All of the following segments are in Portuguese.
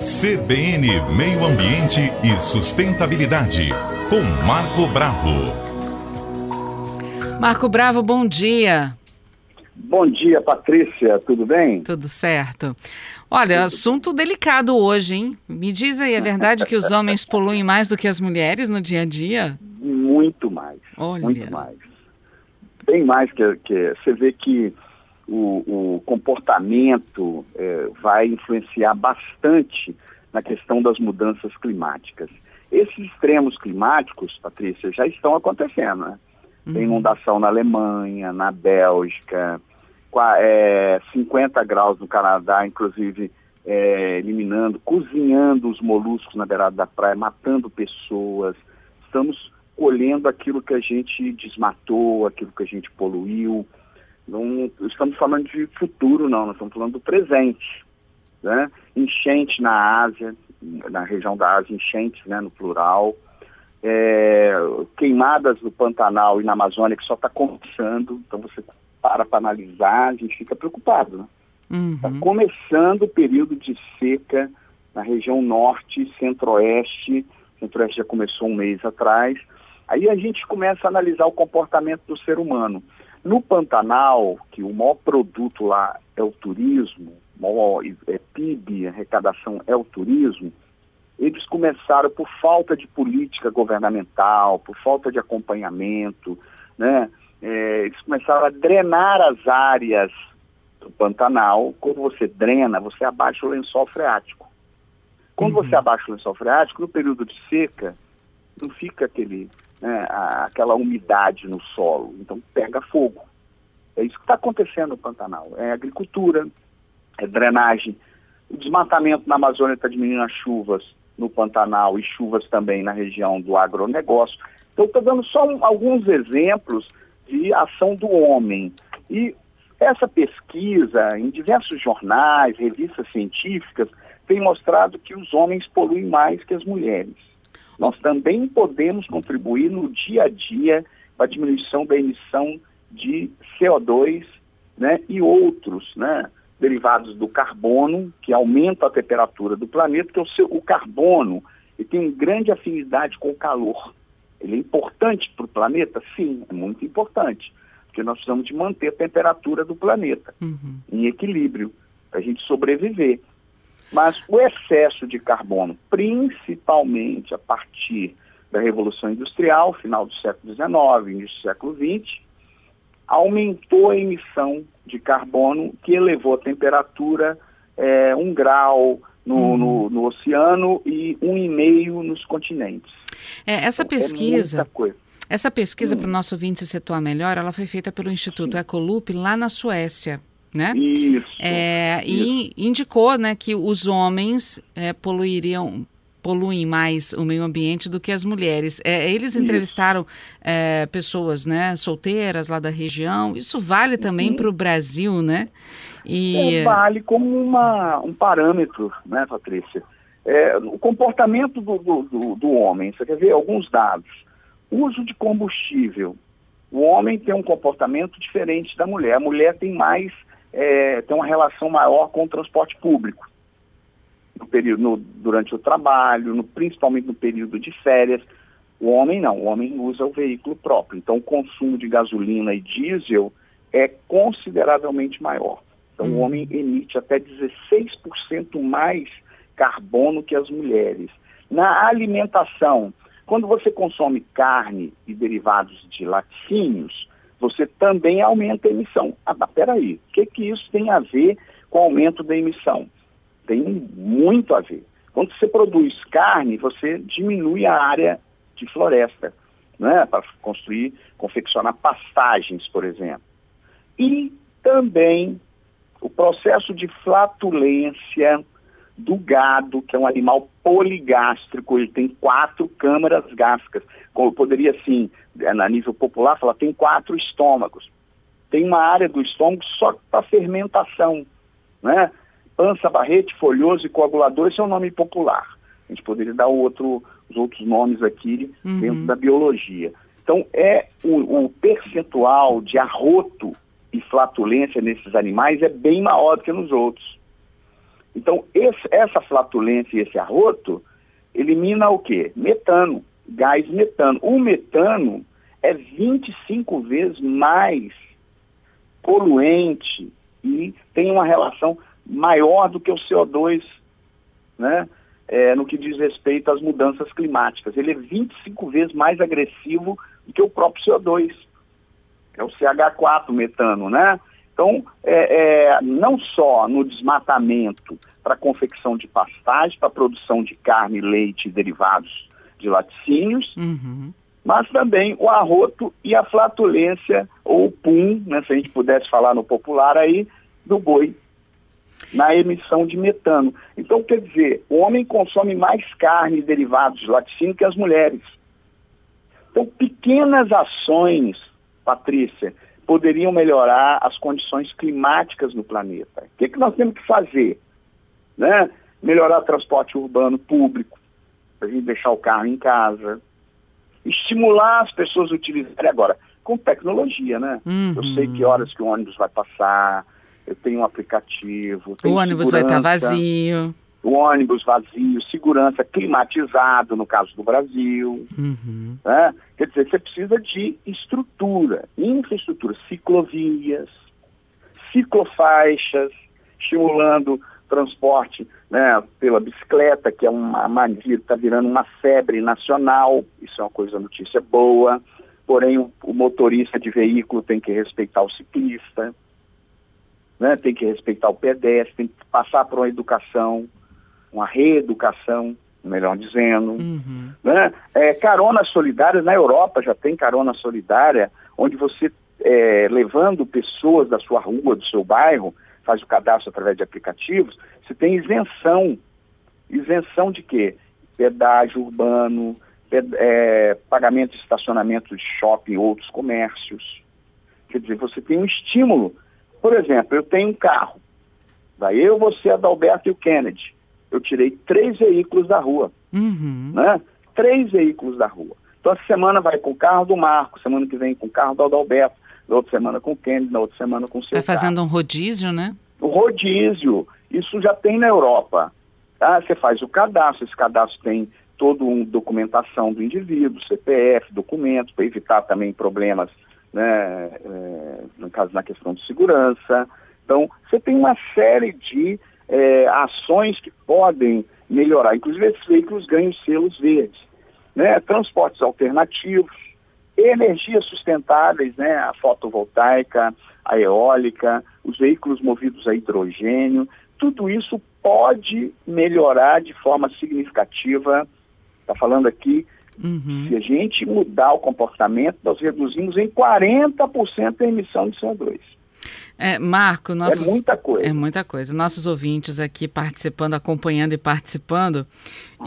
CBN Meio Ambiente e Sustentabilidade, com Marco Bravo. Marco Bravo, bom dia. Bom dia, Patrícia, tudo bem? Tudo certo. Olha, assunto delicado hoje, hein? Me diz aí, é verdade que os homens poluem mais do que as mulheres no dia a dia? Muito mais. Olha. Muito mais. Bem mais que, que você vê que comportamento é, vai influenciar bastante na questão das mudanças climáticas. Esses extremos climáticos, Patrícia, já estão acontecendo, né? Tem Uhum. inundação na Alemanha, na Bélgica, é, 50 graus no Canadá, inclusive é, eliminando, cozinhando os moluscos na beirada da praia, matando pessoas. Estamos colhendo aquilo que a gente desmatou, aquilo que a gente poluiu. Não estamos falando de futuro, não, nós estamos falando do presente. Né? Enchente na Ásia, na região da Ásia, enchentes né, no plural. É, queimadas no Pantanal e na Amazônia que só está começando, então você para para analisar, a gente fica preocupado. Né? Está Uhum. começando o período de seca na região norte, centro-oeste. Centro-oeste já começou um mês atrás. Aí a gente começa a analisar o comportamento do ser humano. No Pantanal, que o maior produto lá é o turismo, o maior é, PIB, arrecadação é o turismo, eles começaram por falta de política governamental, por falta de acompanhamento, né? É, eles começaram a drenar as áreas do Pantanal. Quando você drena, você abaixa o lençol freático. Quando Uhum. você abaixa o lençol freático, no período de seca, não fica aquele, né, aquela umidade no solo, então pega fogo. É isso que está acontecendo no Pantanal. É agricultura, é drenagem. O desmatamento na Amazônia está diminuindo as chuvas no Pantanal e chuvas também na região do agronegócio. Então, estou dando só um- alguns exemplos de ação do homem. E essa pesquisa, em diversos jornais, revistas científicas, tem mostrado que os homens poluem mais que as mulheres. Nós também podemos contribuir no dia a dia para a diminuição da emissão de CO2 né, e outros né, derivados do carbono, que aumentam a temperatura do planeta, porque o, seu, o carbono ele tem grande afinidade com o calor. Ele é importante para o planeta? Sim, é muito importante, porque nós precisamos de manter a temperatura do planeta Uhum. em equilíbrio, para a gente sobreviver. Mas o excesso de carbono, principalmente a partir da Revolução Industrial, final do século XIX, início do século XX, aumentou a emissão de carbono, que elevou a temperatura eh, um grau no, no, no oceano e um e meio nos continentes. É, essa Então, É pesquisa, coisa. essa pesquisa Hum. para o nosso ouvinte se situar melhor, ela foi feita pelo Instituto Ecolup lá na Suécia, né? Isso. É, isso. e indicou né, que os homens é, poluiriam poluem mais o meio ambiente do que as mulheres. É, eles entrevistaram é, pessoas né, solteiras lá da região. Isso vale também Uhum. para o Brasil, né? E É, vale como uma, um parâmetro, né, Patrícia? É, o comportamento do, do, do, do homem, você quer ver alguns dados. Uso de combustível. O homem tem um comportamento diferente da mulher. A mulher tem mais, é, tem uma relação maior com o transporte público. No período, no- durante o trabalho, no- principalmente no período de férias. O homem não, o homem usa o veículo próprio. Então o consumo de gasolina e diesel é consideravelmente maior. Então Uhum. o homem emite até 16% mais carbono que as mulheres. Na alimentação, quando você consome carne e derivados de laticínios, você também aumenta a emissão. Ah, mas peraí, o que, que isso tem a ver com o aumento da emissão? Tem muito a ver. Quando você produz carne, você diminui a área de floresta, né, para construir, confeccionar pastagens, por exemplo. E também o processo de flatulência do gado, que é um animal poligástrico, ele tem quatro câmaras gástricas. Como eu poderia, assim, a nível popular, falar, tem quatro estômagos. Tem uma área do estômago só para fermentação, né? Pança, barrete, folhoso e coagulador, esse é o nome popular. A gente poderia dar outro, os outros nomes aqui Uhum. dentro da biologia. Então, é o, o percentual de arroto e flatulência nesses animais é bem maior do que nos outros. Então, esse, essa flatulência e esse arroto elimina o quê? Metano, gás metano. O metano é 25 vezes mais poluente e tem uma relação maior do que o CO2, né? É, no que diz respeito às mudanças climáticas. Ele é 25 vezes mais agressivo do que o próprio CO2. É o CH4, metano, né? Então, é, é, não só no desmatamento para confecção de pastagem, para produção de carne, leite e derivados de laticínios, uhum. mas também o arroto e a flatulência, ou o pum, né, se a gente pudesse falar no popular aí, do boi, na emissão de metano. Então, quer dizer, o homem consome mais carne e derivados de laticínio que as mulheres. Então, pequenas ações, Patrícia, poderiam melhorar as condições climáticas no planeta. O que, que nós temos que fazer? Né? Melhorar o transporte urbano público, para a gente deixar o carro em casa. Estimular as pessoas a utilizarem agora, com tecnologia, né? Uhum. Eu sei que horas que o ônibus vai passar, eu tenho um aplicativo. o ônibus vai estar vazio o ônibus vazio, segurança climatizado, no caso do Brasil. Uhum. Né? Quer dizer, você precisa de estrutura, infraestrutura, ciclovias, ciclofaixas, estimulando transporte né, pela bicicleta, que é uma mania, está virando uma febre nacional, isso é uma coisa, notícia boa, porém o, o motorista de veículo tem que respeitar o ciclista, né, tem que respeitar o pedestre, tem que passar por uma educação uma reeducação, melhor dizendo. Uhum. Né? É, caronas solidárias, na Europa já tem carona solidária, onde você, é, levando pessoas da sua rua, do seu bairro, faz o cadastro através de aplicativos, você tem isenção. Isenção de quê? Pedágio urbano, ped é, pagamento de estacionamento de shopping e outros comércios. Quer dizer, você tem um estímulo. Por exemplo, eu tenho um carro. Daí eu, você, Adalberto e o Kennedy eu tirei três veículos da rua. Uhum. Né? Três veículos da rua. Então, essa semana vai com o carro do Marco, semana que vem com o carro do Adalberto, na outra semana com o Kennedy, na outra semana com o seu Vai fazendo carro. um rodízio, né? O rodízio, isso já tem na Europa. Tá? Você faz o cadastro, esse cadastro tem toda uma documentação do indivíduo, CPF, documentos, para evitar também problemas, né, é, no caso na questão de segurança. Então, você tem uma série de é, ações que podem melhorar. Inclusive, esses veículos ganham selos verdes. Né? Transportes alternativos, energias sustentáveis, né? a fotovoltaica, a eólica, os veículos movidos a hidrogênio, tudo isso pode melhorar de forma significativa. Está falando aqui, uhum. se a gente mudar o comportamento, nós reduzimos em 40% a emissão de CO2. É, Marco, nossos, é muita coisa. É muita coisa. Nossos ouvintes aqui participando, acompanhando e participando,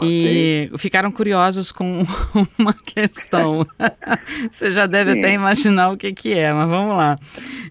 e ficaram curiosos com uma questão. Você já deve Sim. até imaginar o que, que é, mas vamos lá.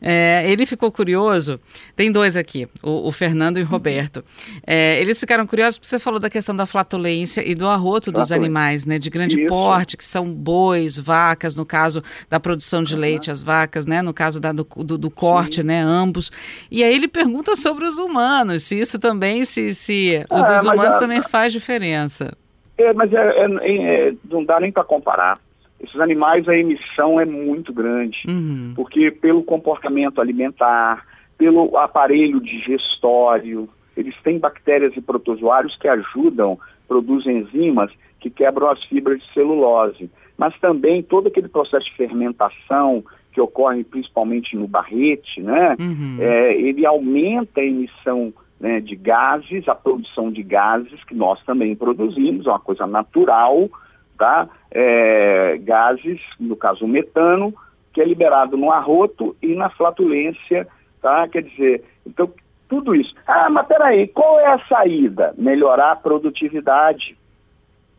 É, ele ficou curioso, tem dois aqui, o, o Fernando e o Roberto. É, eles ficaram curiosos porque você falou da questão da flatulência e do arroto dos animais, né, de grande Isso. porte, que são bois, vacas, no caso da produção de leite, as vacas, né, no caso da, do, do, do corte, né, ambos. E aí ele pergunta sobre os humanos, se isso também, se, se ah, o dos humanos também faz diferença. É, mas é, é, é não dá nem para comparar. Esses animais, a emissão é muito grande, uhum. porque pelo comportamento alimentar, pelo aparelho digestório, eles têm bactérias e protozoários que ajudam, produzem enzimas que quebram as fibras de celulose. Mas também todo aquele processo de fermentação que ocorre principalmente no barrete, né? Uhum. É, ele aumenta a emissão né, de gases, a produção de gases que nós também produzimos, é uma coisa natural, tá? É, gases, no caso o metano, que é liberado no arroto e na flatulência, tá? Quer dizer, então tudo isso. Ah, mas peraí, qual é a saída? Melhorar a produtividade,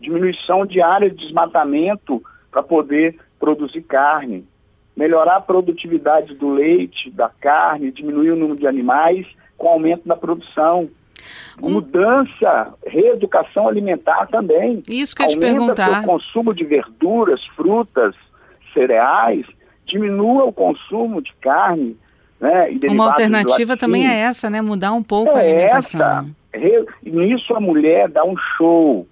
diminuição de área de desmatamento para poder produzir carne, melhorar a produtividade do leite, da carne, diminuir o número de animais com aumento da produção. Mudança, reeducação alimentar também. Isso que eu te perguntar. o consumo de verduras, frutas, cereais, diminua o consumo de carne, né? Uma alternativa também é essa, né? Mudar um pouco é a alimentação. Essa. Nisso a mulher dá um show.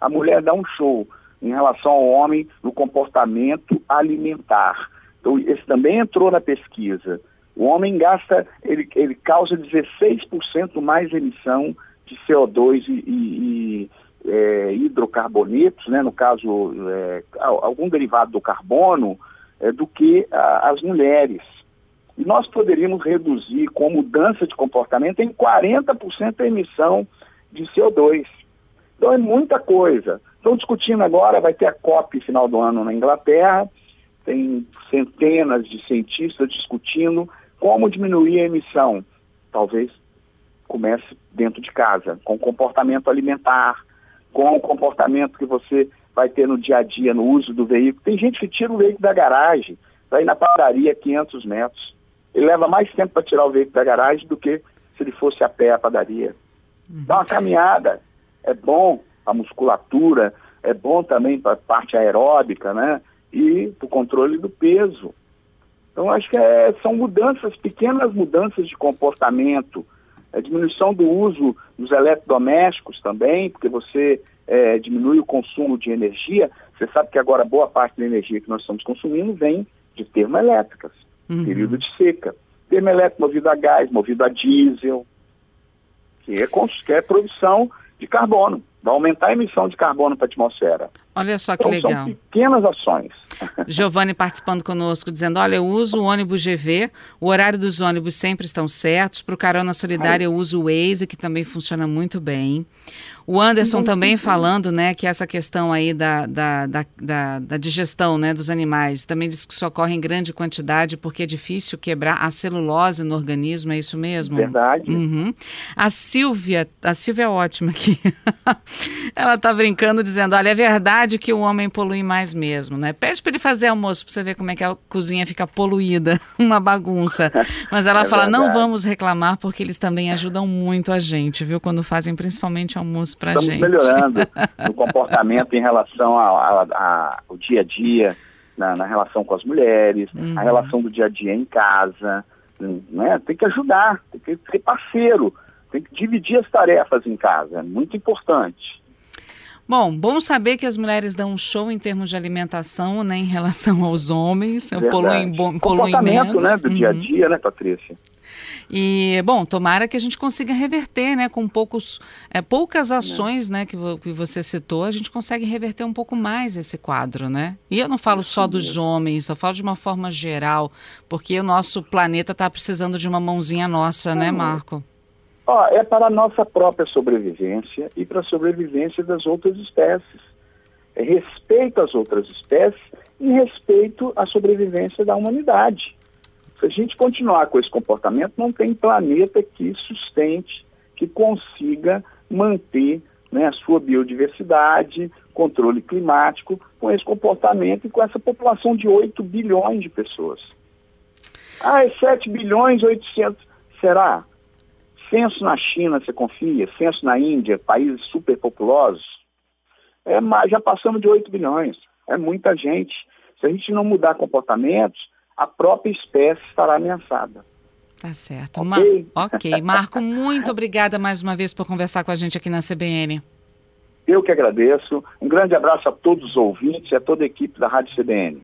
A mulher dá um show em relação ao homem no comportamento alimentar. Então, esse também entrou na pesquisa. O homem gasta, ele, ele causa 16% mais emissão de CO2 e, e, e é, hidrocarbonetos, né, no caso, é, algum derivado do carbono, é, do que a, as mulheres. E nós poderíamos reduzir com mudança de comportamento em 40% a emissão de CO2. Então é muita coisa. Estão discutindo agora, vai ter a COP final do ano na Inglaterra, tem centenas de cientistas discutindo como diminuir a emissão. Talvez comece dentro de casa, com comportamento alimentar, com o comportamento que você vai ter no dia a dia, no uso do veículo. Tem gente que tira o veículo da garagem, vai na padaria 500 metros. Ele leva mais tempo para tirar o veículo da garagem do que se ele fosse a pé à padaria. Uhum. Dá uma caminhada, é bom a musculatura, é bom também para a parte aeróbica, né? E para o controle do peso. Então, acho que é, são mudanças, pequenas mudanças de comportamento, a diminuição do uso dos eletrodomésticos também, porque você é, diminui o consumo de energia. Você sabe que agora boa parte da energia que nós estamos consumindo vem de termoelétricas, uhum. período de seca. Termoelétrico movido a gás, movido a diesel, que é, que é produção de carbono. Vai aumentar a emissão de carbono para a atmosfera. Olha só que então, legal. São pequenas ações. Giovanni participando conosco, dizendo: Olha, eu uso o ônibus GV, o horário dos ônibus sempre estão certos. Para o Carona Solidária, eu uso o Waze, que também funciona muito bem. O Anderson também falando, né, que essa questão aí da, da, da, da, digestão, né, dos animais, também diz que isso ocorre em grande quantidade porque é difícil quebrar a celulose no organismo, é isso mesmo? Verdade. Uhum. A Silvia, a Silvia é ótima aqui, ela tá brincando dizendo, olha, é verdade que o homem polui mais mesmo, né? Pede para ele fazer almoço para você ver como é que a cozinha fica poluída, uma bagunça. Mas ela é fala, verdade. não vamos reclamar porque eles também ajudam muito a gente, viu? Quando fazem principalmente almoço para Estamos gente. melhorando no comportamento em relação ao dia a dia, na, na, relação com as mulheres, uhum. a relação do dia a dia em casa. Né? Tem que ajudar, tem que ser parceiro, tem que dividir as tarefas em casa, é muito importante. Bom, bom saber que as mulheres dão um show em termos de alimentação, né, em relação aos homens, poluem, poluem Comportamento, menos. né, do uhum. dia a uhum. dia, né, Patrícia? E, bom, tomara que a gente consiga reverter, né? Com poucos, é, poucas ações, né, que, que você citou, a gente consegue reverter um pouco mais esse quadro, né? E eu não falo Isso só dos homens, eu falo de uma forma geral, porque o nosso planeta está precisando de uma mãozinha nossa, né, Marco? Ó, é para a nossa própria sobrevivência e para a sobrevivência das outras espécies. É respeito às outras espécies e respeito à sobrevivência da humanidade. Se a gente continuar com esse comportamento, não tem planeta que sustente, que consiga manter né, a sua biodiversidade, controle climático, com esse comportamento e com essa população de 8 bilhões de pessoas. Ah, é 7 bilhões e 800. Será? Censo na China, você confia? Censo na Índia, países superpopulosos? É, já passamos de 8 bilhões. É muita gente. Se a gente não mudar comportamentos, a própria espécie estará ameaçada. Tá certo. Ok, Ma ok. Marco, muito obrigada mais uma vez por conversar com a gente aqui na CBN. Eu que agradeço. Um grande abraço a todos os ouvintes e a toda a equipe da Rádio CBN.